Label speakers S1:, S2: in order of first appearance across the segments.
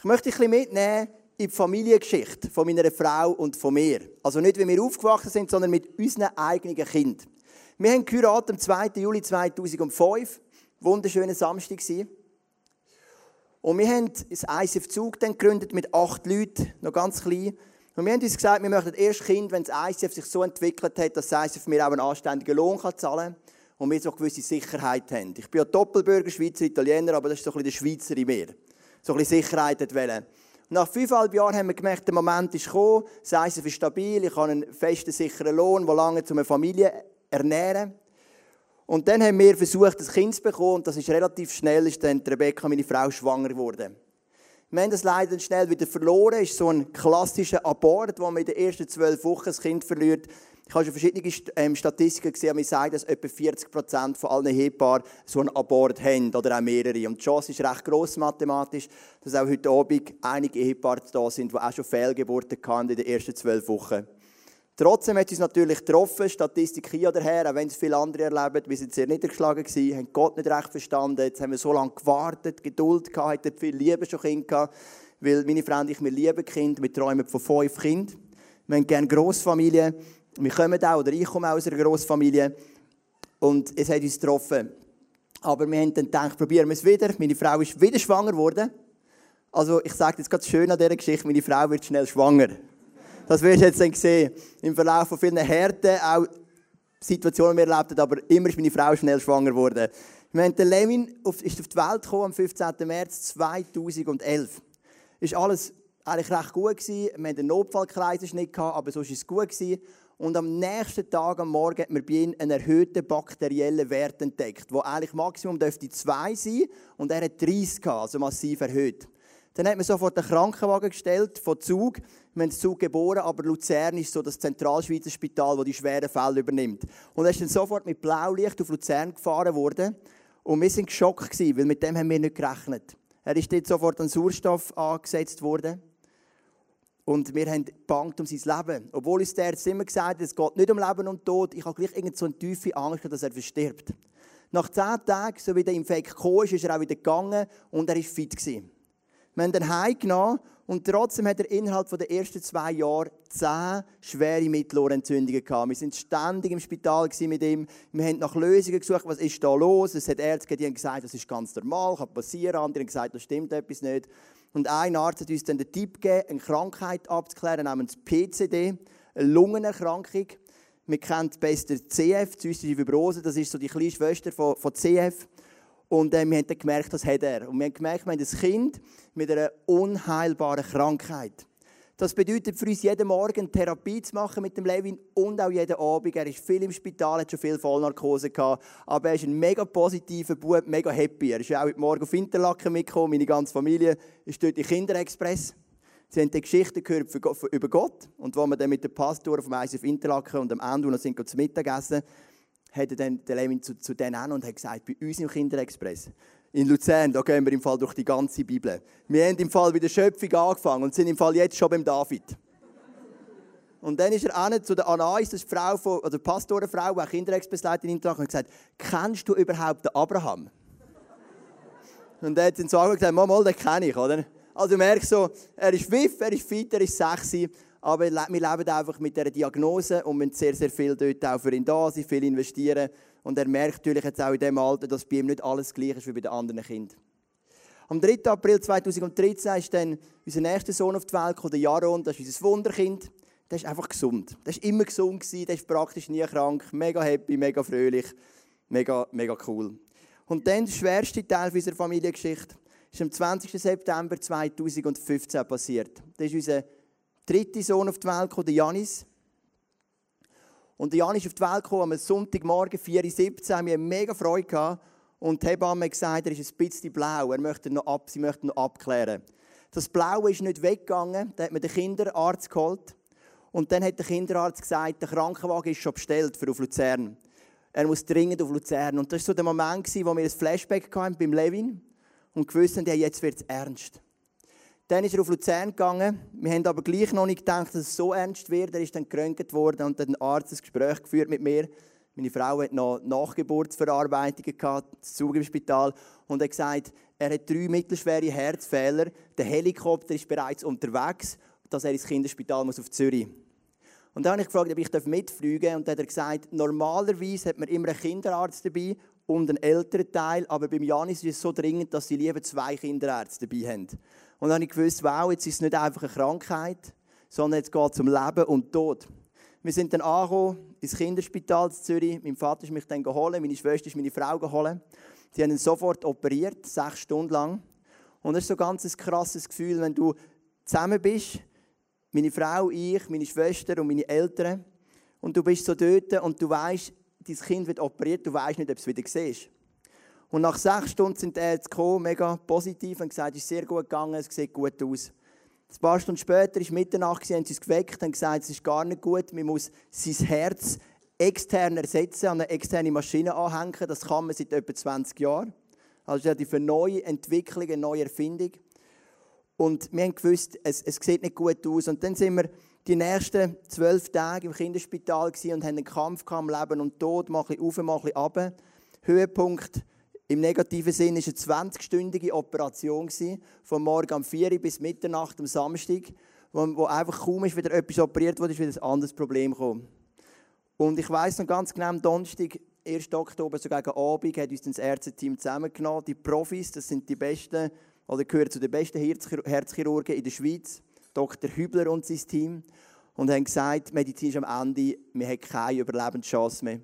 S1: Ich möchte dich ein bisschen mitnehmen in die Familiengeschichte von meiner Frau und von mir. Also nicht, wie wir aufgewachsen sind, sondern mit unseren eigenen Kindern. Wir haben geheiratet am 2. Juli 2005. Wunderschöner Samstag war. Und wir haben das ICF Zug dann gegründet mit acht Leuten, noch ganz klein. Und wir haben uns gesagt, wir möchten erst Kind, wenn das ICF sich so entwickelt hat, dass das ICF mir auch einen anständigen Lohn zahlen kann und wir so eine gewisse Sicherheit haben. Ich bin ja Doppelbürger, Schweizer, Italiener, aber das ist so ein bisschen der Schweizer in mir. So ein bisschen Sicherheit wollen. Nach fünfeinhalb Jahren haben wir gemerkt, der Moment ist gekommen, das ICF ist stabil, ich habe einen festen, sicheren Lohn, der lange zu einer Familie ernähren. Und dann haben wir versucht, ein Kind zu bekommen und das ist relativ schnell, ist dann Rebecca, meine Frau, schwanger geworden. Wir haben das leider schnell wieder verloren. Es ist so ein klassischer Abort, wo man in den ersten zwölf Wochen das Kind verliert. Ich habe schon verschiedene ähm, Statistiken gesehen, die sagen, dass etwa 40 Prozent von allen Ehepaaren so einen Abort haben oder auch mehrere. Und die Chance ist recht gross mathematisch, dass auch heute Abend einige Ehepaare da sind, die auch schon Fehlgeburten hatten in den ersten zwölf Wochen. Trotzdem hat es uns natürlich getroffen, Statistik hier oder her, auch wenn es viele andere erleben, wir sind sehr niedergeschlagen gewesen, haben Gott nicht recht verstanden, jetzt haben wir so lange gewartet, Geduld gehabt, hatten viel Liebe schon Kinder gehabt, weil meine Freunde und ich, wir lieben Kinder, wir träumen von fünf Kindern, wir haben gerne Grossfamilien, wir kommen auch, oder ich komme aus einer Grossfamilie und es hat uns getroffen. Aber wir haben dann gedacht, probieren wir es wieder. Meine Frau ist wieder schwanger geworden. Also ich sage jetzt ganz schön an dieser Geschichte, meine Frau wird schnell schwanger. Das wirst du jetzt dann sehen. Im Verlauf von vielen Härten, auch Situationen, die wir erlebt haben, aber immer ist meine Frau schnell schwanger geworden. Wir haben den Levin auf, ist auf die Welt gekommen am 15. März 2011. Ist alles eigentlich recht gut gewesen. Wir hatten einen Notfallkreisenschnitt aber sonst ist es gut gewesen. Und am nächsten Tag, am Morgen, hat man bei ihm einen erhöhten bakteriellen Wert entdeckt, wo eigentlich Maximum dürfte 2 sein und er hat 30 gehabt, also massiv erhöht. Dann hat man sofort einen Krankenwagen gestellt von Zug. Wir haben Zug geboren, aber Luzern ist so das Zentralschweizer Spital, das die schweren Fälle übernimmt. Und er ist dann sofort mit Blaulicht auf Luzern gefahren worden. Und wir waren geschockt, weil mit dem haben wir nicht gerechnet. Er ist dort sofort an Sauerstoff angesetzt worden. Und wir haben bangt um sein Leben. Obwohl uns der Arzt immer gesagt hat, es geht nicht um Leben und Tod, ich habe gleich irgend so eine tiefe Angst, dass er verstirbt. Nach zehn Tagen, so wie der Infekt kam, ist er auch wieder gegangen und er war fit. Gewesen. Wir haben ihn heimgenommen und trotzdem hat er innerhalb der ersten zwei Jahre zehn schwere Mittelohrentzündungen gehabt. Wir sind ständig im Spital mit ihm. Wir haben nach Lösungen gesucht, was ist da los. Es hat Ärzte gesagt, das ist ganz normal, kann passieren. Andere haben gesagt, das stimmt etwas nicht. Und ein Arzt hat uns dann den Tipp gegeben, eine Krankheit abzuklären namens PCD, eine Lungenerkrankung. Wir kennen best CF, zystische Fibrose, das ist so die kleine Schwester von, von CF. Und äh, wir haben dann gemerkt, das hat er. Und wir haben gemerkt, wir haben ein Kind mit einer unheilbaren Krankheit. Das bedeutet für uns, jeden Morgen Therapie zu machen mit dem Levin und auch jeden Abend. Er ist viel im Spital, hat schon viel Vollnarkose gehabt, aber er ist ein mega positiver Bub, mega happy. Er ist auch heute Morgen auf Interlaken mitgekommen, meine ganze Familie ist dort im Kinderexpress. Sie haben die Geschichte gehört über Gott und wo wir dann mit dem Pastor vom ICF Interlaken und am Ende noch sind zum Mittagessen, hat er dann der Levin zu, zu denen an und hat gesagt, bei uns im Kinderexpress, in Luzern, da gehen wir im Fall durch die ganze Bibel. Wir haben im Fall bei der Schöpfung angefangen und sind im Fall jetzt schon beim David. Und dann ist er auch zu der Anais, das ist die Frau von, die Pastorenfrau, die Kinderexpressleiterin in und gesagt, kennst du überhaupt den Abraham? Und er hat dann so gesagt, mal, mal, den kenne ich, oder? Also du merkst so, er ist wiff, er ist fit, er ist sexy, aber wir leben einfach mit dieser Diagnose und müssen sehr, sehr viel dort auch für ihn da sein, viel investieren. Und er merkt natürlich jetzt auch in diesem Alter, dass bei ihm nicht alles gleich ist wie bei den anderen Kindern. Am 3. April 2013 ist dann unser nächster Sohn auf die Welt gekommen, der Jaron, das ist unser Wunderkind. Der ist einfach gesund. Der ist immer gesund gewesen, der ist praktisch nie krank, mega happy, mega fröhlich, mega, mega cool. Und dann der schwerste Teil unserer Familiengeschichte ist am 20. September 2015 passiert. Das ist unser dritter Sohn auf die Welt gekommen, der Janis. Und Janis ist auf die Welt gekommen am Sonntagmorgen, 4.17 Uhr. Wir hatten mega Freude. Gehabt. Und die Hebamme hat gesagt, er ist ein bisschen blau. Er möchte noch ab, sie möchte noch abklären. Das Blaue ist nicht weggegangen. Dann hat man den Kinderarzt geholt. Und dann hat der Kinderarzt gesagt, der Krankenwagen ist schon bestellt für auf Luzern. Er muss dringend auf Luzern. Und das war so der Moment, wo wir ein Flashback hatten beim Levin und gewusst haben, ja, jetzt wird es ernst. Dann ist er auf Luzern gegangen. Wir haben aber gleich noch nicht gedacht, dass es so ernst wird. Er ist dann geröntgt worden und ein Arzt ein Gespräch geführt mit mir. Meine Frau hat noch Nachgeburtsverarbeitungen gehabt, Zug im Spital und hat gesagt, er hat drei mittelschwere Herzfehler, der Helikopter ist bereits unterwegs, dass er ins Kinderspital muss auf Zürich. Und dann habe ich gefragt, ob ich mitfliegen darf. Und dann hat er gesagt, normalerweise hat man immer einen Kinderarzt dabei und einen älteren Teil, aber beim Janis ist es so dringend, dass sie lieber zwei Kinderärzte dabei haben. Und dann habe ich gewusst, wow, jetzt ist es nicht einfach eine Krankheit, sondern jetzt geht es um Leben und Tod. Wir sind dann angekommen ins Kinderspital in Zürich. Mein Vater ist mich dann geholt, meine Schwester ist meine Frau geholt. Sie haben ihn sofort operiert, sechs Stunden lang. Und das ist so ganz ein krasses Gefühl, wenn du zusammen bist, meine Frau, ich, meine Schwester und meine Eltern, und du bist so dort und du weißt, dein Kind wird operiert, du weißt nicht, ob du es wieder siehst. Und nach sechs Stunden sind die Ärzte gekommen, mega positiv, und gesagt, es ist sehr gut gegangen, es sieht gut aus. Ein paar Stunden später, ist Mitternacht, haben sie uns geweckt und gesagt, es ist gar nicht gut, man muss sein Herz extern ersetzen, an eine externe Maschine anhängen. Das kann man seit etwa 20 Jahren. Also ist eine neue Entwicklung, eine neue Erfindung. Und wir haben gewusst, es, es sieht nicht gut aus. Und dann sind wir die nächsten zwölf Tage im Kinderspital und haben einen Kampf am Leben und Tod, mal ein bisschen auf, mal ein bisschen runter. Höhepunkt im negativen Sinn war eine 20-stündige Operation, von morgen um 4 Uhr bis Mitternacht am Samstag, wo, wo einfach kaum ist wieder etwas operiert wurde, ist wieder ein anderes Problem gekommen. Und ich weiss noch ganz genau, am Donnerstag, 1. Oktober, so gegen Abend, hat uns das Ärzteteam zusammengenommen. Die Profis, das sind die besten, oder gehören zu den besten Herzchirurgen in der Schweiz. Dr. Hübler und sein Team. Und haben gesagt, Medizin ist am Ende, wir haben keine Überlebenschance mehr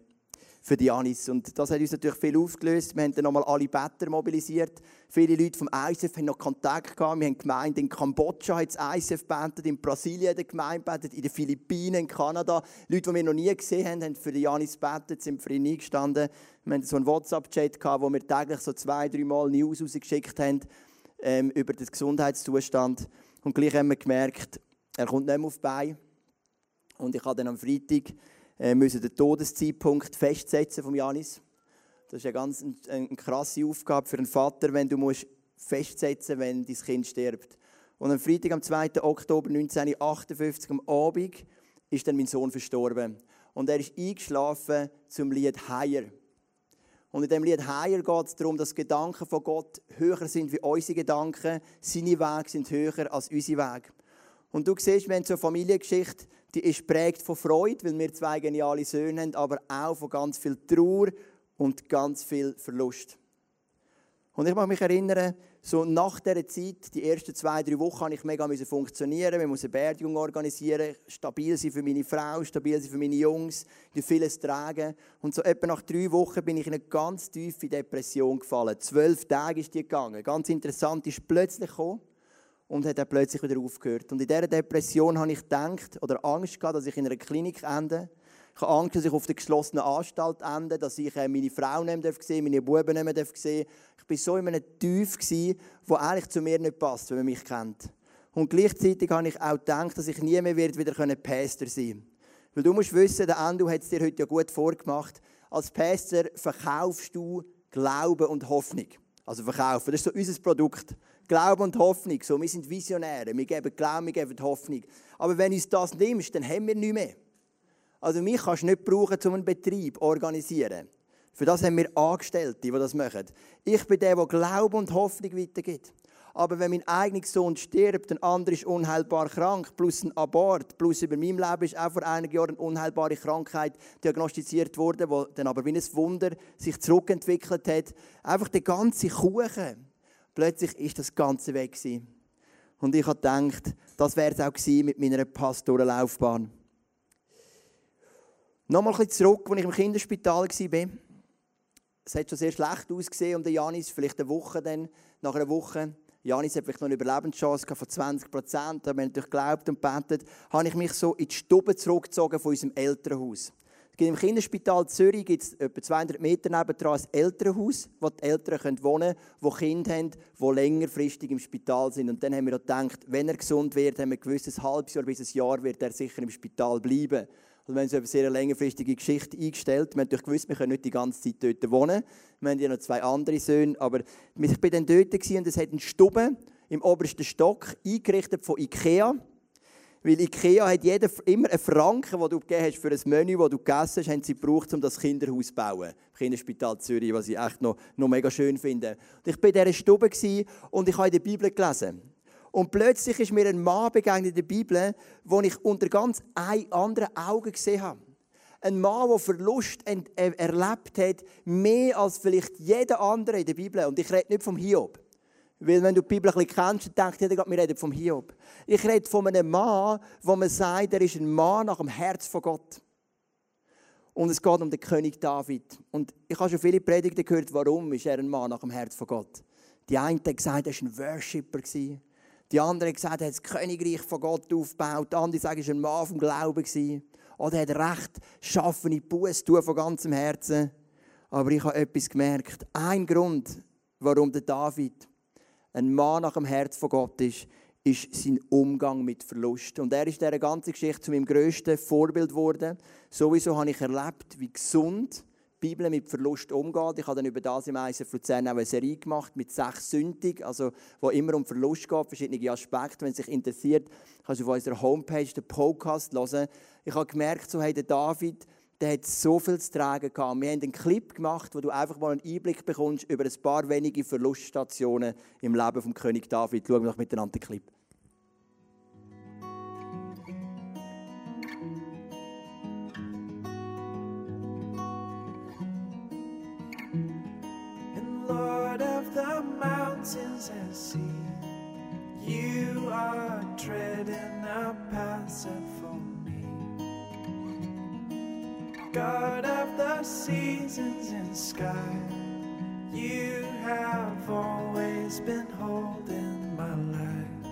S1: für die Anis. Und das hat uns natürlich viel aufgelöst. Wir haben dann nochmal alle Better mobilisiert. Viele Leute vom ISF haben noch Kontakt gehabt. Wir haben gemeint, in Kambodscha hat das ISF gebetet, in Brasilien hat Gemeinde in den Philippinen, in Kanada. Leute, die wir noch nie gesehen haben, haben für die Anis gebetet, sind für ihn eingestanden. Wir hatten so einen WhatsApp-Chat wo wir täglich so zwei, drei Mal News rausgeschickt haben ähm, über den Gesundheitszustand. Und gleich haben wir gemerkt, er kommt nicht mehr auf die Beine. Und ich habe dann am Freitag müssen den Todeszeitpunkt festsetzen von Janis. Das ist eine ganz eine krasse Aufgabe für einen Vater, wenn du musst festsetzen wenn dein Kind stirbt. Und am Freitag, am 2. Oktober 1958, am Abend, ist dann mein Sohn verstorben. Und er ist eingeschlafen zum Lied Higher. Und in dem Lied Higher geht es darum, dass Gedanken von Gott höher sind wie unsere Gedanken. Seine Wege sind höher als unsere Wege. Und du siehst, wir haben so eine Familiengeschichte, die ist prägt von Freude, weil wir zwei geniale Söhne haben, aber auch von ganz viel Trauer und ganz viel Verlust. Und ich mag mich erinnern, so nach dieser Zeit, die ersten zwei, drei Wochen, habe ich mega funktionieren. Wir mussten eine Beerdigung organisieren, stabil sein für meine Frau, stabil sein für meine Jungs, die vieles tragen. Und so etwa nach drei Wochen bin ich in eine ganz tiefe Depression gefallen. Zwölf Tage ist die gegangen. Ganz interessant, ist plötzlich gekommen und hat dann plötzlich wieder aufgehört. Und in dieser Depression habe ich gedacht oder Angst gehabt, dass ich in einer Klinik ende. Ich habe Angst, dass ich auf der geschlossenen Anstalt ende, dass ich äh, meine Frau nicht mehr meine Buben nicht mehr Ich war so in einem Tief, der eigentlich zu mir nicht passt, wenn man mich kennt. Und gleichzeitig habe ich auch gedacht, dass ich nie mehr wieder Pastor sein kann. Weil du musst wissen, der Endo hat es dir heute ja gut vorgemacht. Als Pastor verkaufst du Glauben und Hoffnung. Also verkaufen, das ist so unser Produkt. Glauben und Hoffnung. So, wir sind Visionäre, wir geben Glauben, wir geben Hoffnung. Aber wenn uns das nimmst, dann haben wir nichts mehr. Also mich kannst du nicht brauchen, um einen Betrieb zu organisieren. Für das haben wir Angestellte, die das machen. Ich bin der, der Glauben und Hoffnung weitergibt. Aber wenn mein eigener Sohn stirbt, ein anderer ist unheilbar krank, plus ein Abort, plus über meinem Leben ist auch vor einigen Jahren eine unheilbare Krankheit diagnostiziert worden, die dann aber wie ein Wunder sich zurückentwickelt hat. Einfach der ganze Kuchen. Plötzlich ist das Ganze weg gewesen. Und ich habe gedacht, das wäre es auch gewesen mit meiner Pastorenlaufbahn. Nochmal ein bisschen zurück, als ich im Kinderspital war. Es hat schon sehr schlecht ausgesehen um den Janis, vielleicht eine Woche dann, nach einer Woche. Janis hat vielleicht noch eine Überlebenschance von 20 Prozent, aber wenn ich geglaubt und betet, habe ich mich so in die Stube zurückgezogen von unserem Elternhaus. Im Kinderspital Zürich gibt es etwa 200 Meter nebendran ein Elternhaus, wo die Eltern wohnen können, die Kinder haben, die längerfristig im Spital sind. Und dann haben wir gedacht, wenn er gesund wird, haben wir gewusst, ein halbes Jahr bis ein Jahr wird er sicher im Spital bleiben. Und wir haben so eine sehr längerfristige Geschichte eingestellt. Wir haben natürlich gewusst, wir können nicht die ganze Zeit dort wohnen. Wir haben ja noch zwei andere Söhne. Aber ich war dann dort und es hat einen Stube im obersten Stock, eingerichtet von Ikea. Weil Ikea hat jeder, immer einen Franken, den du gegeben hast für ein Menü, das du gegessen hast, haben sie gebraucht, um das Kinderhaus zu bauen. Im Kinderspital Zürich, was ich echt noch, noch mega schön finde. Und ich war in dieser Stube und ich habe in der Bibel gelesen. Und plötzlich ist mir ein Mann begegnet in der Bibel, den ich unter ganz anderen Augen gesehen habe. Ein Mann, der Verlust erlebt hat, mehr als vielleicht jeder andere in der Bibel. Und ich rede nicht vom Hiob. Weil wenn du die Bibel ein bisschen kennst, dann denkt jeder, wir reden vom Hiob. Ich rede von einem Mann, wo man sagt, er ist ein Mann nach dem Herz von Gott. Und es geht um den König David. Und ich habe schon viele Predigten gehört, warum ist er ein Mann nach dem Herz von Gott. Die einen haben gesagt, er war ein Worshipper. Die anderen haben gesagt, er hat das Königreich von Gott aufgebaut. Die anderen sagen, er war ein Mann vom Glauben. Oder er hat recht schaffene Buße tun von ganzem Herzen. Aber ich habe etwas gemerkt. Ein Grund, warum der David ein Mann nach dem Herz von Gott ist, ist sein Umgang mit Verlust. Und er ist dieser ganzen Geschichte zu meinem grössten Vorbild geworden. Sowieso habe ich erlebt, wie gesund die Bibel mit Verlust umgeht. Ich habe dann über das im ISF Luzern auch eine Serie gemacht mit sechs Sündig, also wo immer um Verlust geht, verschiedene Aspekte. Wenn es sich interessiert, kannst du auf unserer Homepage den Podcast hören. Ich habe gemerkt, so hat David der hat so viel zu tragen gehabt. Wir haben einen Clip gemacht, wo du einfach mal einen Einblick bekommst über ein paar wenige Verluststationen im Leben vom König David. Schauen wir doch miteinander den Clip. Lord of the mountains and sea, you are treading a path God of the seasons and sky, you have always been holding my life.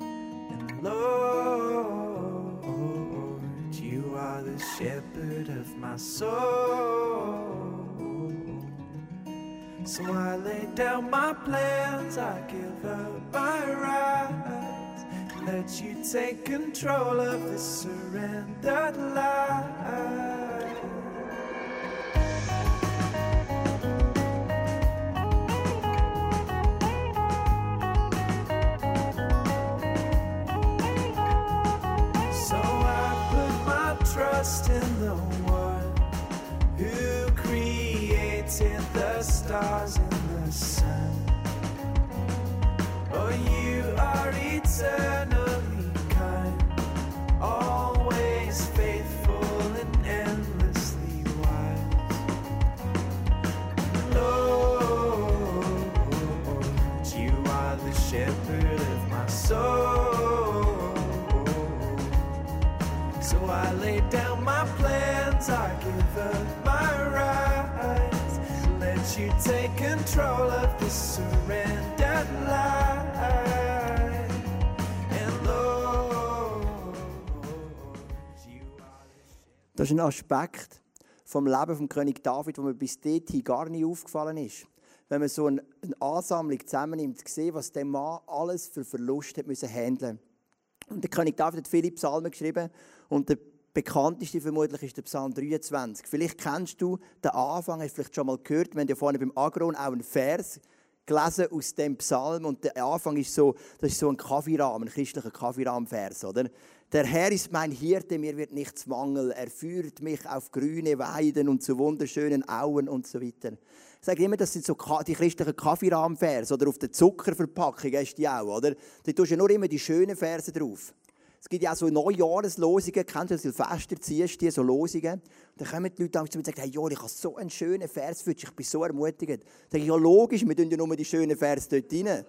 S1: And Lord, you are the shepherd of my soul. So I lay down my plans, I give up my rights. Let you take control of this surrendered life. Das ist ein Aspekt vom Leben vom König David, wo mir bis dahin gar nicht aufgefallen ist. Wenn man so eine, Ansammlung zusammennimmt, sieht, was der Mann alles für Verluste hat müssen handeln. Und der König David hat viele Psalmen geschrieben und der bekannteste vermutlich ist der Psalm 23. Vielleicht kennst du den Anfang, hast du vielleicht schon mal gehört. Wir haben ja vorne beim Agron auch einen Vers gelesen aus dem Psalm und der Anfang ist so, das ist so ein Kaffeerahmen, ein christlicher Kaffeerahmenvers, oder? Der Herr ist mein Hirte, mir wird nichts mangeln. Er führt mich auf grüne Weiden und zu wunderschönen Auen und so weiter. Ich sage immer, das sind so die christlichen Kaffeerahmenverse oder auf der Zuckerverpackung hast du die auch, oder? Da tust du nur immer die schönen Verse drauf. Es gibt ja auch so Neujahreslosungen, du Silvester, ziehst du so Losungen. Dann kommen die Leute mir und sagen, hey Joel, ich habe so einen schönen Vers für dich, ich bin so ermutigt. Dann sage ich, ja logisch, wir tun ja nur die schönen Vers dort rein.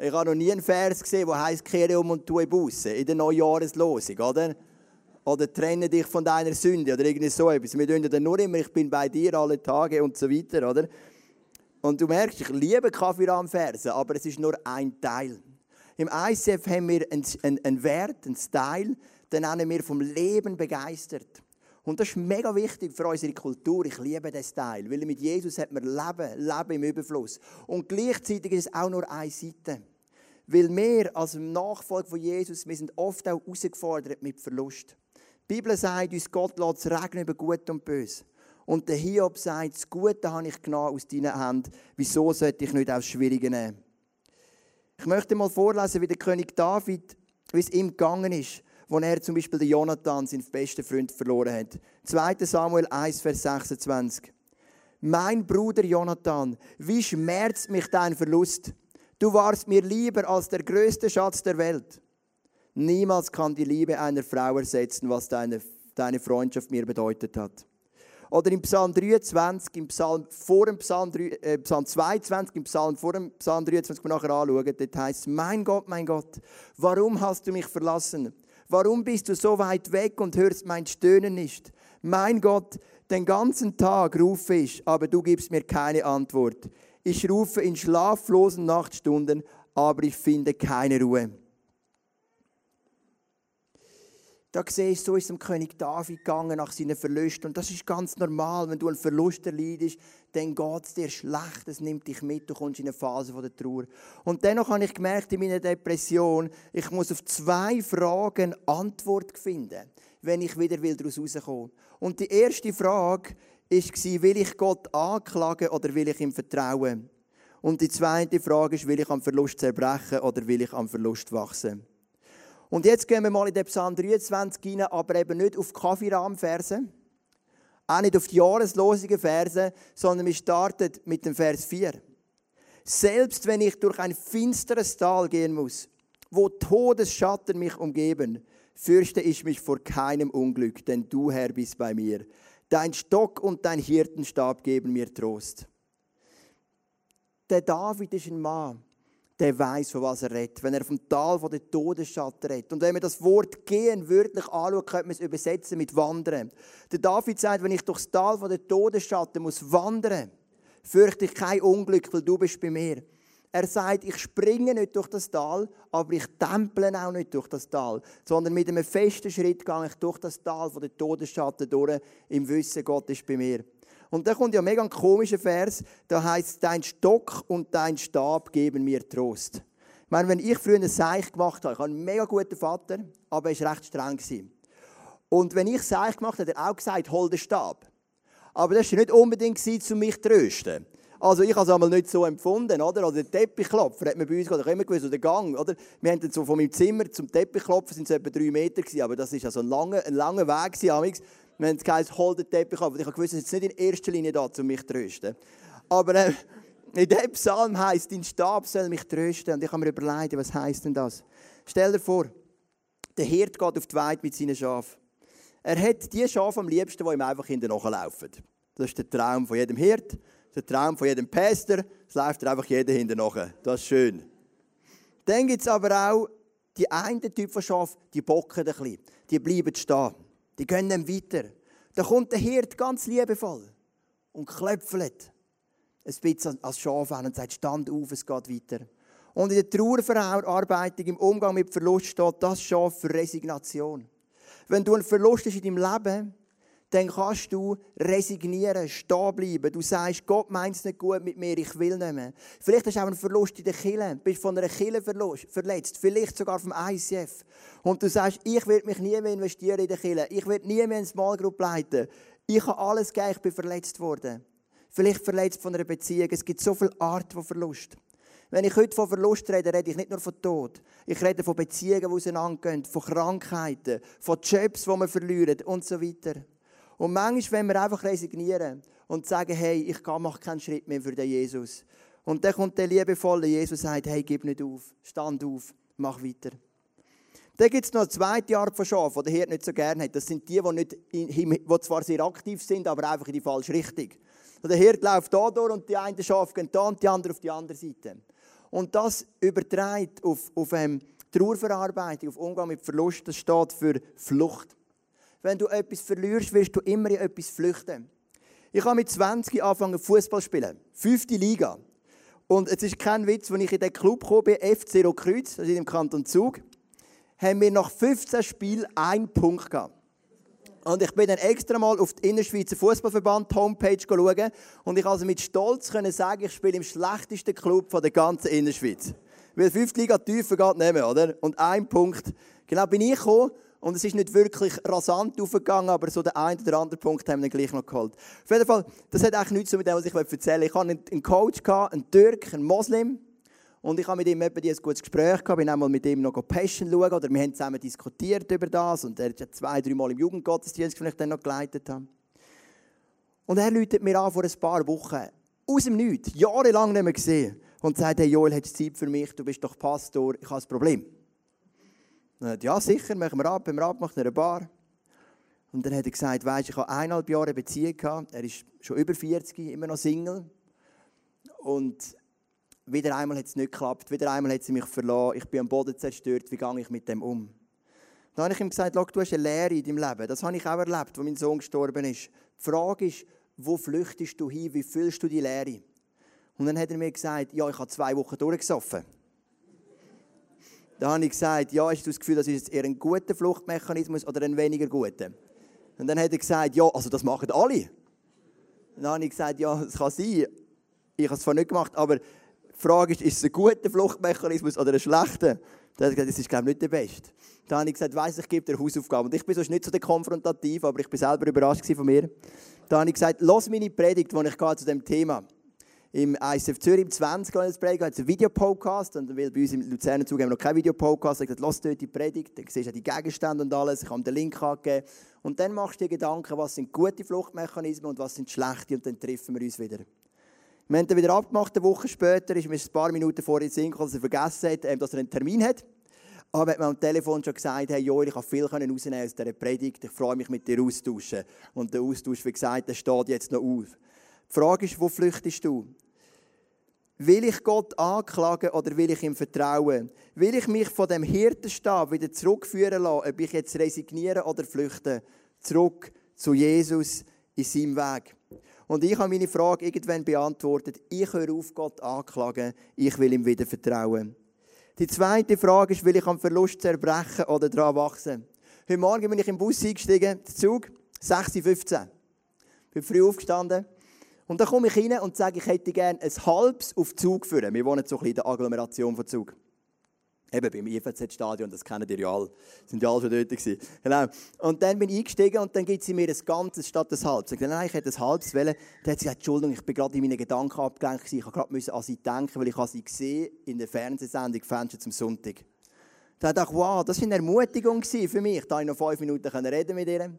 S1: Ich habe noch nie einen Vers gesehen, der heisst, kehre um und tue Busse in der Neujahreslosung, oder? Oder trenne dich von deiner Sünde oder irgendwie so etwas. Wir tun dann nur immer, ich bin bei dir alle Tage und so weiter, oder? Und du merkst, ich liebe Kaffeeram-Verse, aber es ist nur ein Teil. Im ICF haben wir einen, einen, Wert, einen Style, den nennen wir vom Leben begeistert. Und das ist mega wichtig für unsere Kultur. Ich liebe diesen Style, weil mit Jesus hat man Leben, Leben im Überfluss. Und gleichzeitig ist es auch nur eine Seite. Weil wir als Nachfolger von Jesus, wir sind oft auch herausgefordert mit Verlust. Die Bibel sagt uns, Gott lässt es regnen über Gut und Böse. Und der Hiob sagt, das Gute habe ich genommen aus deinen Händen. Wieso sollte ich nicht auch das Schwierige nehmen? Ich möchte mal vorlesen, wie der König David wie es ihm gegangen ist, wo er zum Beispiel den Jonathan, seinen besten Freund, verloren hat. 2. Samuel 1, Vers 26. Mein Bruder Jonathan, wie schmerzt mich dein Verlust? Du warst mir lieber als der größte Schatz der Welt. Niemals kann die Liebe einer Frau ersetzen, was deine, deine Freundschaft mir bedeutet hat. Oder im Psalm 23, im Psalm vor dem Psalm, 3, äh, Psalm 22, im Psalm vor dem Psalm 23, wir nachher anschauen, dort heißt es, mein Gott, mein Gott, warum hast du mich verlassen? Warum bist du so weit weg und hörst mein Stöhnen nicht? Mein Gott, den ganzen Tag rufe ich, aber du gibst mir keine Antwort. Ich rufe in schlaflosen Nachtstunden, aber ich finde keine Ruhe. Da siehst du, so ist es dem König David gegangen nach seinen Verlusten. Und das ist ganz normal. Wenn du einen Verlust erleidest, dann geht es dir schlecht. Es nimmt dich mit. Du kommst in eine Phase der Trauer. Und dennoch habe ich gemerkt in meiner Depression, ich muss auf zwei Fragen Antwort finden, wenn ich wieder daraus rauskommen Und die erste Frage war, will ich Gott anklagen oder will ich ihm vertrauen? Und die zweite Frage ist, will ich am Verlust zerbrechen oder will ich am Verlust wachsen? Und jetzt gehen wir mal in den Psalm 23 hinein, aber eben nicht auf Kaffeerahmverse, auch nicht auf die jahreslosigen Verse, sondern wir starten mit dem Vers 4. Selbst wenn ich durch ein finsteres Tal gehen muss, wo Todesschatten mich umgeben, fürchte ich mich vor keinem Unglück, denn du, Herr, bist bei mir. Dein Stock und dein Hirtenstab geben mir Trost. Der David ist ein Mann, der weiß, von was er redet. Wenn er vom Tal von der Todesschatten redet. Und wenn man das Wort gehen wörtlich anschaut, könnte man es übersetzen mit wandern. Der David sagt, wenn ich durchs Tal von der Todesschatten muss wandern, fürchte ich kein Unglück, weil du bist bei mir. Er sagt, ich springe nicht durch das Tal, aber ich temple auch nicht durch das Tal, sondern mit einem festen Schritt gehe ich durch das Tal von der Todesschatten durch, im Wissen, Gott ist bei mir. Und da kommt ja ein mega komischer Vers, da heißt dein Stock und dein Stab geben mir Trost. Ich meine, wenn ich früher ein Seich gemacht habe, ich habe einen mega guten Vater, aber er war recht streng. Und wenn ich Seich gemacht habe, hat er auch gesagt, hol den Stab. Aber das war nicht unbedingt, um mich zu trösten. Also ich habe es einmal nicht so empfunden, oder? Also der Teppichklopfer hat man bei uns gerade immer gewusst, oder der Gang, oder? Wir haben dann so von meinem Zimmer zum Teppichklopfen sind es etwa drei Meter gewesen, aber das ist also ein langer, ein langer Weg gewesen, wir haben gesagt, hol den Teppich ab. Ich habe gewusst, es ist nicht in erster Linie da, um mich zu trösten. Aber äh, in diesem Psalm heisst, dein Stab soll mich trösten. Und ich habe mir überlegt, was heisst denn das? Stell dir vor, der Hirt geht auf die Weide mit seinen Schafen. Er hat die Schafe am liebsten, die ihm einfach hinten nachlaufen. Das ist der Traum von jedem Hirt, der Traum von jedem Päster. Es läuft einfach jeder hinten nach. Das ist schön. Dann gibt es aber auch die einen Typ von Schaf, die bocken ein bisschen. Die bleiben stehen. Die gehen dann weiter. Da kommt der Hirt ganz liebevoll und klöpfelt ein bisschen als Schaf an und sagt, stand auf, es geht weiter. Und in der Trauerverarbeitung, im Umgang mit Verlust steht das Schaf für Resignation. Wenn du einen Verlust hast in deinem Leben, dann kannst du resignieren, stehen bleiben. Du sagst, Gott meint es nicht gut mit mir, ich will nicht mehr. Vielleicht hast du auch einen Verlust in der Kille, bist von einer Kille verletzt, vielleicht sogar vom ICF. Und du sagst, ich will mich nie mehr investieren in der Kille, ich will nie mehr eine Small Group leiten. Ich habe alles gegeben, ich bin verletzt worden. Vielleicht verletzt von einer Beziehung. Es gibt so viele Arten von Verlust. Wenn ich heute von Verlust rede, rede ich nicht nur von Tod. Ich rede von Beziehungen, die auseinandergehen, von Krankheiten, von Jobs, die man verliert und so weiter. Und manchmal, wenn wir einfach resignieren und sagen, hey, ich mache keinen Schritt mehr für den Jesus. Und dann kommt der liebevolle Jesus und sagt, hey, gib nicht auf, stand auf, mach weiter. Dann gibt es noch eine zweite Art von Schafen, die der Hirt nicht so gerne hat. Das sind die, die, nicht in, die zwar sehr aktiv sind, aber einfach in die falsche Richtung. Der Hirt läuft da durch und die einen Schafe gehen da und die anderen auf die andere Seite. Und das überträgt auf, auf ähm, Trauerverarbeitung, auf Umgang mit Verlust, das steht für Flucht. Wenn du etwas verlierst, wirst du immer in etwas flüchten. Ich habe mit 20 angefangen Fußball spielen. Fünfte Liga. Und es ist kein Witz, als ich in den Club kam, bin, FC Kreuz, das ist im Kanton Zug, haben wir nach 15 Spielen einen Punkt gehabt. Und ich bin dann extra mal auf die Innerschweizer Fußballverband Homepage schauen und ich also mit Stolz können sagen, ich spiele im schlechtesten Club der ganzen Innerschweiz. Weil fünfte Liga tiefer geht nicht mehr, oder? Und ein Punkt. Genau bin ich gekommen und es ist nicht wirklich rasant aufgegangen, aber so der eine oder andere Punkt haben wir dann gleich noch geholt. Auf jeden Fall, das hat eigentlich nichts mit dem, was ich erzählen will. Ich hatte einen Coach, einen Türk, einen Moslem. Und ich habe mit ihm ein gutes Gespräch gehabt, bin einmal mit ihm noch Passion schauen, oder wir haben zusammen diskutiert über das und er hat zwei, drei Mal im Jugendgottesdienst, den ich dann noch geleitet habe. Und er läutet mir an vor ein paar Wochen, aus dem Nichts, jahrelang nicht mehr gesehen, und sagt, hey Joel, hast du Zeit für mich, du bist doch Pastor, ich habe ein Problem. Und er ja sicher, machen wir ab, haben wir abgemacht in einer Bar. Und dann hat er gesagt, weisst, ich habe eineinhalb Jahre Beziehung gehabt, er ist schon über 40, immer noch Single. Und wieder einmal hat es nicht geklappt, wieder einmal hat sie mich verloren, ich bin am Boden zerstört, wie gehe ich mit dem um? Dann habe ich ihm gesagt, du hast eine Lehre in deinem Leben. Das habe ich auch erlebt, als mein Sohn gestorben ist. Die Frage ist, wo flüchtest du hin, wie füllst du die Lehre? Und dann hat er mir gesagt, ja, ich habe zwei Wochen durchgesoffen. Dann habe ich gesagt, ja, hast du das Gefühl, das ist eher ein guter Fluchtmechanismus oder ein weniger guter? Und dann hat er gesagt, ja, also das machen alle. Dann habe ich gesagt, ja, es kann sein. Ich habe es zwar nicht gemacht, aber die Frage ist, ist es ein guter Fluchtmechanismus oder ein schlechter? Dann hat er gesagt, das ist, glaube ich, nicht der beste. Dann habe ich gesagt, weiss, ich gebe dir Hausaufgaben. Und ich bin sonst nicht so der konfrontativ, aber ich bin selber überrascht von mir. Dann habe ich gesagt, lass meine Predigt, die ich gehe zu dem Thema. Im ISF Zürich im 20 als Predigt, hat es einen Videopodcast. Und weil bei uns im Luzerner Zug haben wir noch keinen Videopodcast. Habe gesagt, lass dort die Predigt, dann siehst du die Gegenstände und alles. Ich habe den Link angegeben. Und dann machst du dir Gedanken, was sind gute Fluchtmechanismen und was sind schlechte. Und dann treffen wir uns wieder. Wir haben dann wieder abgemacht, eine Woche später, ist mir ein paar Minuten vor den Sinn gekommen, dass er vergessen hat, ähm, dass er einen Termin hat. Aber er hat mir am Telefon schon gesagt, hey Joel, ich habe viel rausnehmen aus dieser Predigt, ich freue mich mit dir austauschen. Und der Austausch, wie gesagt, der steht jetzt noch auf. Die Frage ist, wo flüchtest du? Will ich Gott anklagen oder will ich ihm vertrauen? Will ich mich von dem Hirtenstab wieder zurückführen lassen, ob ich jetzt resigniere oder flüchte? Zurück zu Jesus in seinem Weg. Und ich habe meine Frage irgendwann beantwortet. Ich höre auf, Gott anklagen. Ich will ihm wieder vertrauen. Die zweite Frage ist, will ich am Verlust zerbrechen oder daran wachsen? Heute Morgen bin ich im Bus eingestiegen, der Zug, 6.15 Uhr. Bin früh aufgestanden. Und dann komme ich rein und sage, ich hätte gerne ein halbes auf Zug führen. Wir wohnen so ein bisschen in der Agglomeration von Zug. Eben beim IFZ-Stadion, das kennen ihr ja alle. Sind ja alle schon dort gewesen. Genau. Und dann bin ich eingestiegen und dann gibt sie mir ein ganzes statt ein halbes. Ich sagte, nein, ich hätte ein halbes wollen. Dann hat sie gesagt, Entschuldigung, ich bin gerade in meinen Gedanken abgelenkt. Ich musste gerade an sie denken, weil ich sie gesehen in der Fernsehsendung Fenster zum Sonntag. Da dachte ich, wow, das war eine Ermutigung für mich. Da ich noch fünf Minuten reden mit ihr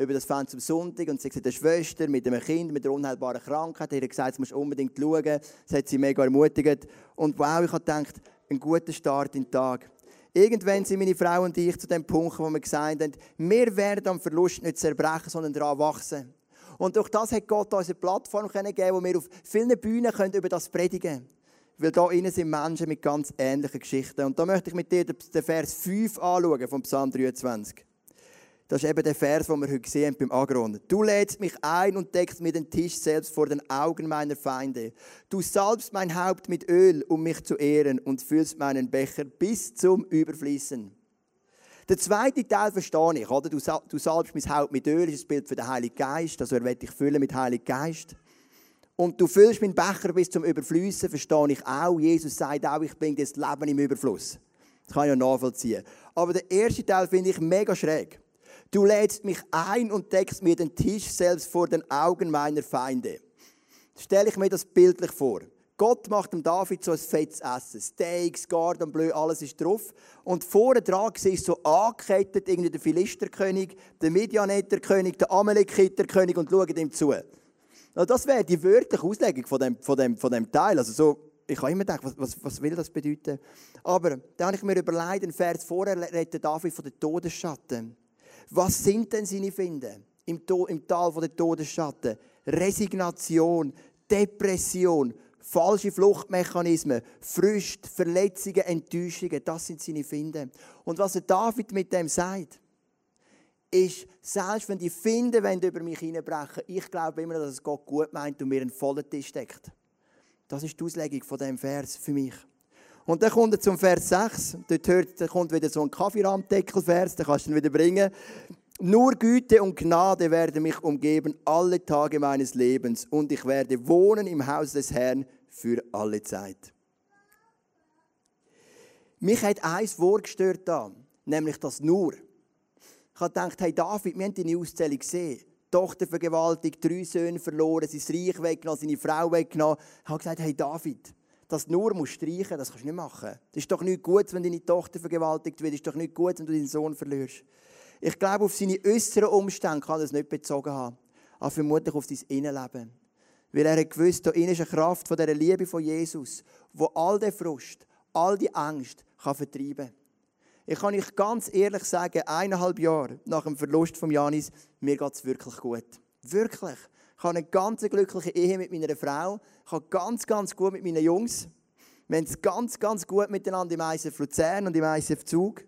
S1: über das Fenster zum Sonntag und sie hat eine Schwester mit einem Kind mit einer unheilbaren Krankheit. Sie hat gesagt, sie muss unbedingt schauen. Das hat sie mega ermutigt. Und wow, ich habe gedacht, ein guter Start in den Tag. Irgendwann sind meine Frau und ich zu dem Punkt, wo wir gesagt haben, wir werden am Verlust nicht zerbrechen, sondern daran wachsen. Und durch das hat Gott uns eine Plattform gegeben, wo wir auf vielen Bühnen können über das predigen können. Weil da innen sind Menschen mit ganz ähnlichen Geschichten. Und da möchte ich mit dir den Vers 5 anschauen vom Psalm 23. Das ist eben der Vers, den wir heute gesehen haben beim Agron. Du lädst mich ein und deckst mir den Tisch selbst vor den Augen meiner Feinde. Du salbst mein Haupt mit Öl, um mich zu ehren, und füllst meinen Becher bis zum Überfließen. Der zweite Teil verstehe ich, oder? Du, salbst mein Haupt mit Öl, ist das Bild für den Heiligen Geist, also er wird dich füllen mit Heiligen Geist. Und du füllst meinen Becher bis zum Überfließen, verstehe ich auch. Jesus sagt auch, ich bringe das Leben im Überfluss. Das kann ich ja nachvollziehen. Aber der erste Teil finde ich mega schräg. Du lädst mich ein und deckst mir den Tisch selbst vor den Augen meiner Feinde. Stelle ich mir das bildlich vor. Gott macht dem David so ein fettes Essen. Steaks, Gardon Bleu, alles ist drauf. Und vorne dran ist so angekettet irgendwie der Philisterkönig, der Midianiterkönig, der Amalekiterkönig und schaut ihm zu. Also das wäre die wörtliche Auslegung von dem, von dem, von dem Teil. Also so, ich habe immer gedacht, was, was, was will das bedeuten? Aber dann habe ich mir überlegt, ein Vers vorher redet David von den Todesschatten. Was sind denn seine Finde im, im Tal der Todesschatten? Resignation, Depression, falsche Fluchtmechanismen, Frust, Verletzungen, Enttäuschungen, das sind seine Finde. Und was der David mit dem sagt, ist, selbst wenn die Finde über mich hineinbrechen, ich glaube immer, dass es Gott gut meint und mir einen vollen Tisch deckt. Das ist die Auslegung von dem Vers für mich. Und dann kommt er zum Vers 6. Dort hört, kommt wieder so ein Kaffeerahmdeckel-Vers, den kannst du dann wieder bringen. Nur Güte und Gnade werden mich umgeben alle Tage meines Lebens und ich werde wohnen im Haus des Herrn für alle Zeit. Mich hat eins vorgestört da, nämlich das Nur. Ich habe gedacht, hey David, wir haben deine Auszählung gesehen. Tochter vergewaltigt, drei Söhne verloren, sein Reich weggenommen, seine Frau weggenommen. Ich habe gesagt, hey David, das nur musst streichen, das kannst du nicht machen. Das ist doch nicht gut, wenn deine Tochter vergewaltigt wird. Das ist doch nicht gut, wenn du deinen Sohn verlierst. Ich glaube, auf seine äußeren Umstände kann er es nicht bezogen haben. Aber vermutlich auf sein Innenleben. Weil er hat gewusst, da ist eine Kraft von dieser Liebe von Jesus, wo all den Frust, all die Angst kann vertreiben kann. Ich kann euch ganz ehrlich sagen, eineinhalb Jahre nach dem Verlust von Janis, mir geht es wirklich gut. Wirklich. Ich habe eine ganz glückliche Ehe mit meiner Frau. Ich habe ganz, ganz gut mit meinen Jungs. Wir haben es ganz, ganz gut miteinander im ISF Luzern und im ISF Zug.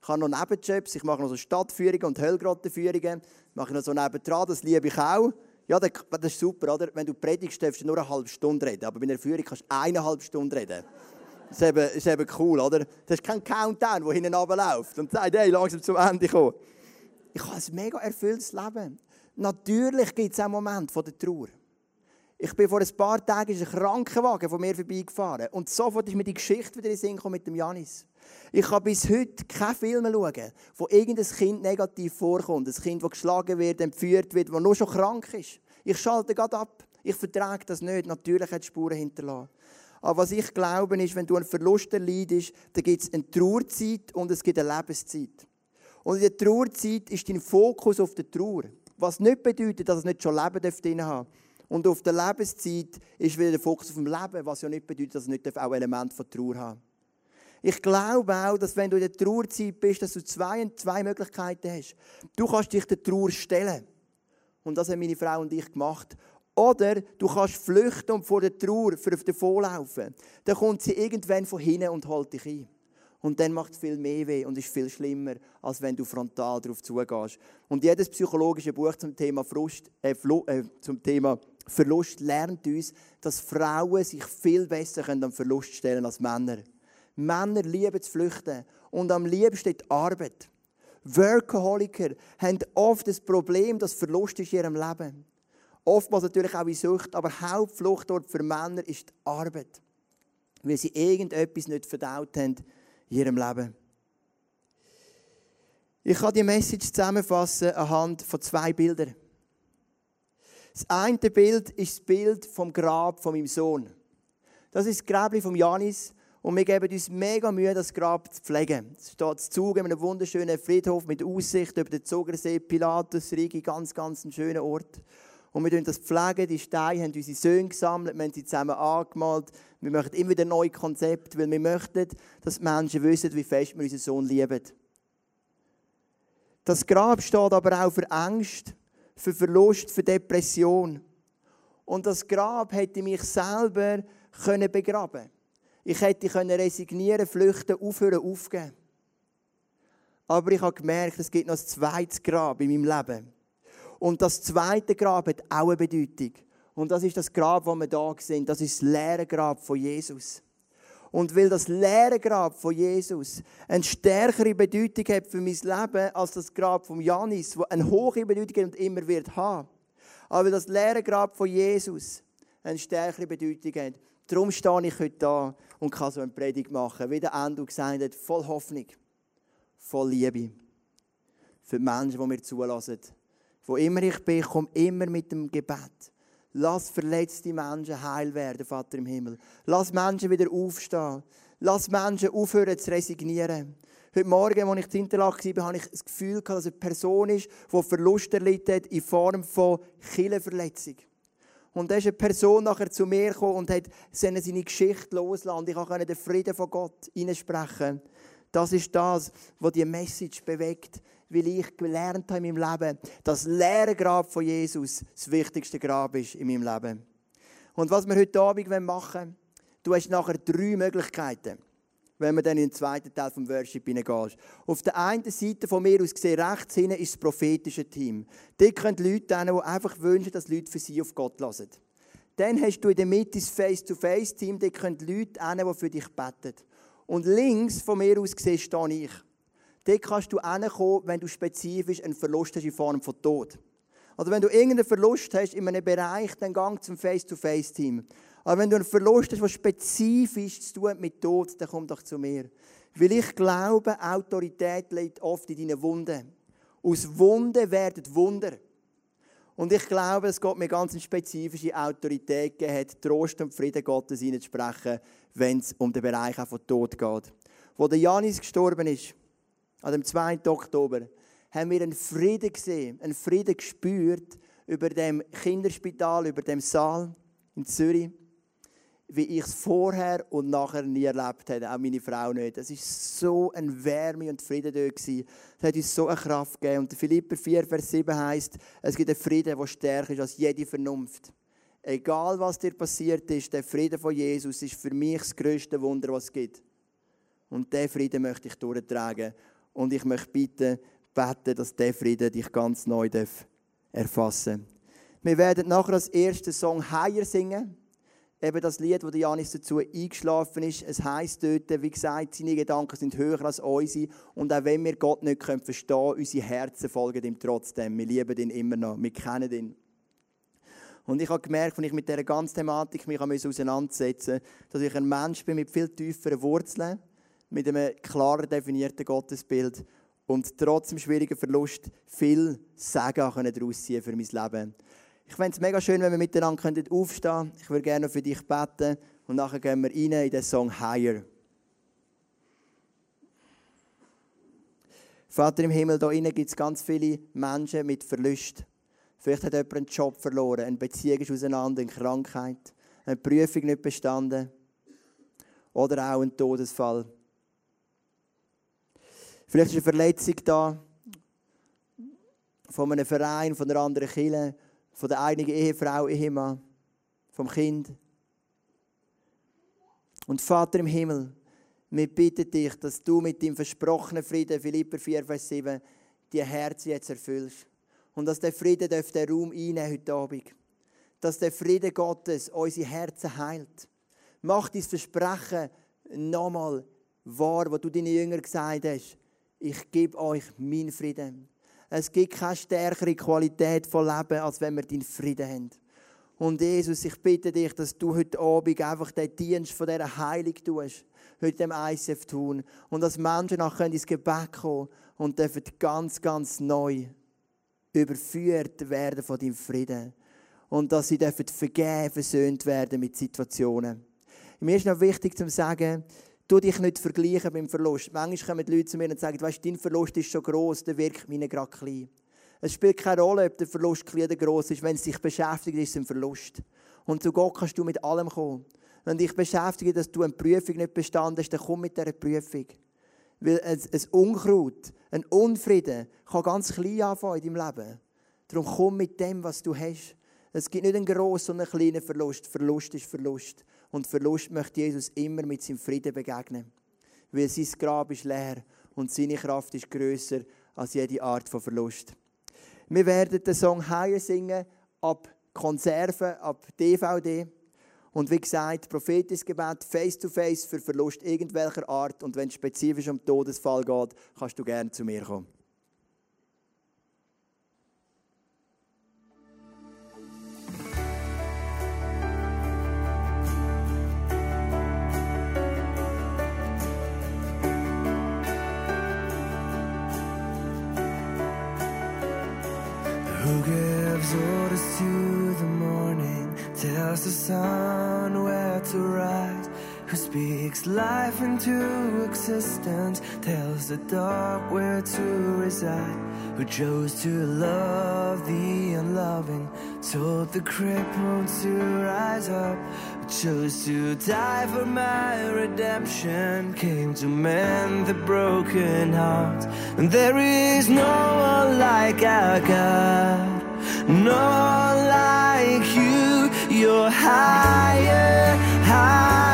S1: Ich habe noch Nebenjobs. Ich mache noch so Stadtführungen und Höllgrottenführungen. Mache ich noch so nebendran, das liebe ich auch. Ja, das ist super, oder? Wenn du predigst, darfst du nur eine halbe Stunde reden. Aber bei einer Führung kannst du eineinhalb Stunden reden. Das ist eben, ist eben cool, oder? Das ist kein Countdown, der hinten läuft und sagt, hey, langsam zum Ende kommen. Ich habe ein mega erfülltes Leben. Natürlich gibt es auch Momente von der Trauer. Ich bin vor ein paar Tagen ist ein Krankenwagen von mir vorbeigefahren und sofort ist mir die Geschichte wieder in den Sinn mit dem Janis. Ich kann bis heute keine Filme schauen, wo irgendein Kind negativ vorkommt. Ein Kind, das geschlagen wird, entführt wird, das nur schon krank ist. Ich schalte gerade ab. Ich vertrage das nicht. Natürlich hat Spuren hinterlassen. Aber was ich glaube, ist, wenn du einen Verlust erleidest, dann gibt es eine Trauerzeit und es gibt eine Lebenszeit. Und in der Trauerzeit ist dein Fokus auf der Trauer. Was nicht bedeutet, dass es nicht schon Leben drin haben Und auf der Lebenszeit ist wieder der Fokus auf dem Leben, was ja nicht bedeutet, dass es nicht auch Element von Trauer haben Ich glaube auch, dass wenn du in der Trauerzeit bist, dass du zwei, zwei Möglichkeiten hast. Du kannst dich der Trauer stellen. Und das haben meine Frau und ich gemacht. Oder du kannst flüchten und vor der Trauer davonlaufen. Dann kommt sie irgendwann von hinten und holt dich ein. Und dann macht es viel mehr weh und ist viel schlimmer, als wenn du frontal darauf zugehst. Und jedes psychologische Buch zum Thema, Frust, äh, äh, zum Thema Verlust lernt uns, dass Frauen sich viel besser können am Verlust stellen als Männer. Männer lieben zu flüchten und am liebsten die Arbeit. Workaholiker haben oft das Problem, dass Verlust ist in ihrem Leben. Oftmals natürlich auch in Sucht, aber Hauptfluchtort für Männer ist die Arbeit. Weil sie irgendetwas nicht verdaut haben in ihrem Leben. Ich kann die Message zusammenfassen anhand von zwei Bildern. Das eine Bild ist das Bild vom Grab von meinem Sohn. Das ist das Grab von Janis und wir geben uns mega Mühe, das Grab zu pflegen. Es steht zu Zug in einem wunderschönen Friedhof mit Aussicht über den Zugersee, Pilatus, Rigi, ganz, ganz ein schöner Ort. Und wir pflegen das pflegen. Die Steine haben unsere Söhne gesammelt, wir haben sie zusammen angemalt. Wir möchten immer wieder neue Konzepte, weil wir möchten, dass die Menschen wissen, wie fest wir unseren Sohn lieben. Das Grab steht aber auch für Angst, für Verlust, für Depression. Und das Grab hätte mich selber können begraben Ich hätte können resignieren, flüchten, aufhören, aufgeben. Aber ich habe gemerkt, es gibt noch ein zweites Grab in meinem Leben. Und das zweite Grab hat auch eine Bedeutung. Und das ist das Grab, das wir da sehen. Das ist das leere Grab von Jesus. Und weil das leere Grab von Jesus eine stärkere Bedeutung hat für mein Leben als das Grab von Janis, das eine hohe Bedeutung hat und immer wird haben. Aber weil das leere Grab von Jesus eine stärkere Bedeutung hat, darum stehe ich heute da und kann so eine Predigt machen, wie der Endo gesagt hat, voll Hoffnung, voll Liebe für die Menschen, die mir zulassen wo immer ich bin, komme immer mit dem Gebet. Lass verletzte Menschen heil werden, Vater im Himmel. Lass Menschen wieder aufstehen. Lass Menschen aufhören zu resignieren. Heute Morgen, als ich in Interlaken war, hatte ich das Gefühl, dass eine Person ist, die Verlust erlitten hat in Form von Killenverletzung. Und da ist eine Person nachher zu mir gekommen und hat seine Geschichte losgelassen. Ich konnte den Frieden von Gott hineinsprechen. Das ist das, was die Message bewegt weil ich gelernt habe in meinem Leben, dass das leere Grab von Jesus das wichtigste Grab ist in meinem Leben. Und was wir heute Abend machen wollen, du hast nachher drei Möglichkeiten, wenn wir dann in den zweiten Teil vom Worship hineingehen. Auf der einen Seite von mir aus gesehen, rechts hinten ist das prophetische Team. Dort können Leute hin, die einfach wünschen, dass Leute für sie auf Gott lassen. Dann hast du in der Mitte das Face-to-Face-Team, dort können Leute hin, die für dich beten. Und links von mir aus gesehen stehe ich. Dort kannst du hinkommen, wenn du spezifisch einen Verlust hast in Form von Tod. Also wenn du irgendeinen Verlust hast in einem Bereich, dann gang zum Face-to-Face-Team. Aber wenn du einen Verlust hast, der spezifisch zu tun mit Tod, dann komm doch zu mir. Weil ich glaube, Autorität liegt oft in deinen Wunden. Aus Wunden werden Wunder. Und ich glaube, dass Gott mir ganz eine spezifische Autorität gegeben hat, Trost und Frieden Gottes hineinzusprechen, wenn es um den Bereich von Tod geht. Wo der Janis gestorben ist, an dem 2. Oktober, haben wir einen Frieden gesehen, einen Frieden gespürt über dem Kinderspital, über dem Saal in Zürich wie ich es vorher und nachher nie erlebt habe, auch meine Frau nicht. Es war so eine Wärme und Frieden dort. Es hat uns so eine Kraft gegeben. Und Philipper 4, Vers 7 heisst, es gibt einen Frieden, der stärker ist als jede Vernunft. Egal, was dir passiert ist, der Frieden von Jesus ist für mich das grösste Wunder, was es gibt. Und diesen Frieden möchte ich durchtragen. Und ich möchte bitten, beten, dass dieser Frieden dich ganz neu erfassen darf. Wir werden nachher als ersten Song Higher singen eben das Lied, wo Janis dazu eingeschlafen ist. Es heißt dort, wie gesagt, seine Gedanken sind höher als unsere. Und auch wenn wir Gott nicht verstehen können, unsere Herzen folgen ihm trotzdem. Wir lieben ihn immer noch. Wir kennen ihn. Und ich habe gemerkt, als ich mit dieser ganzen Thematik mich auseinandersetzen musste, dass ich ein Mensch bin mit viel tieferen Wurzeln, mit einem klar definierten Gottesbild und trotz dem schwierigen Verlust viel Segen daraus ziehen für mein Leben. Ich fände es mega schön, wenn wir miteinander aufstehen könnten. Ich würde gerne für dich beten und nachher gehen wir rein in den Song Higher. Vater im Himmel, da innen gibt es ganz viele Menschen mit Verlust. Vielleicht hat jemand einen Job verloren, eine Beziehung ist auseinander, eine Krankheit, eine Prüfung nicht bestanden oder auch ein Todesfall. Vielleicht ist eine Verletzung da von einem Verein, von einer anderen Kirche von der einigen Ehefrau, Ehemann, vom Kind. Und Vater im Himmel, wir bitten dich, dass du mit dem versprochenen Frieden, Philipper 4, Vers 7, die Herzen jetzt erfüllst. Und dass der Frieden den Raum einnehmen heute Abend. Dass der Frieden Gottes unsere Herzen heilt. Mach dein Versprechen nochmal wahr, wo du deinen Jüngern gesagt hast. Ich gebe euch meinen Frieden. Es gibt keine stärkere Qualität von Leben, als wenn wir deinen Frieden haben. Und Jesus, ich bitte dich, dass du heute Abend einfach den Dienst von dieser Heilung tust, heute dem ICF tun. Und dass Menschen nachher ins Gebet kommen und dürfen ganz, ganz neu überführt werden von deinem Frieden. Und dass sie dürfen vergeben, versöhnt werden mit Situationen. Mir ist noch wichtig zu sagen, Du dich nicht vergleichen beim Verlust. Manchmal kommen die Leute zu mir und sagen, weißt, dein Verlust ist so groß, der wirkt mir gerade klein. Es spielt keine Rolle, ob der Verlust klein oder groß ist. Wenn es dich beschäftigt, ist es ein Verlust. Und zu Gott kannst du mit allem kommen. Wenn dich beschäftigt, dass du eine Prüfung nicht bestanden hast, dann komm mit dieser Prüfung. Weil ein, ein Unkraut, ein Unfrieden kann ganz klein anfangen in deinem Leben. Darum komm mit dem, was du hast. Es gibt nicht einen grossen und einen kleinen Verlust. Verlust ist Verlust. Und Verlust möchte Jesus immer mit seinem Frieden begegnen. Weil sein Grab ist leer und seine Kraft ist größer als jede Art von Verlust. Wir werden den Song Higher singen ab Konserven, ab DVD. Und wie gesagt, prophetisches Gebet, face to face für Verlust irgendwelcher Art. Und wenn es spezifisch um Todesfall geht, kannst du gerne zu mir kommen.
S2: Who gives orders to the morning, tells the sun where to rise, who speaks life into existence, tells the dark where to reside, who chose to love the unloving, told the crippled to rise up, chose to die for my redemption, came to mend the broken heart, and there is no one like our God. No one like you, you're higher, higher,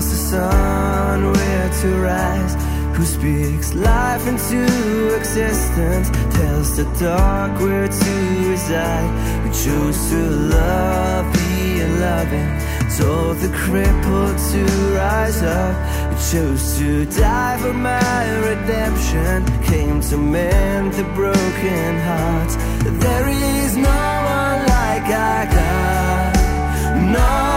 S2: to the sun where to rise, who speaks life into existence, tells the dark where to reside, who chose to love, be loving, told the crippled to rise up, who chose to die for my redemption, came to mend the broken heart. There is no one like our God, no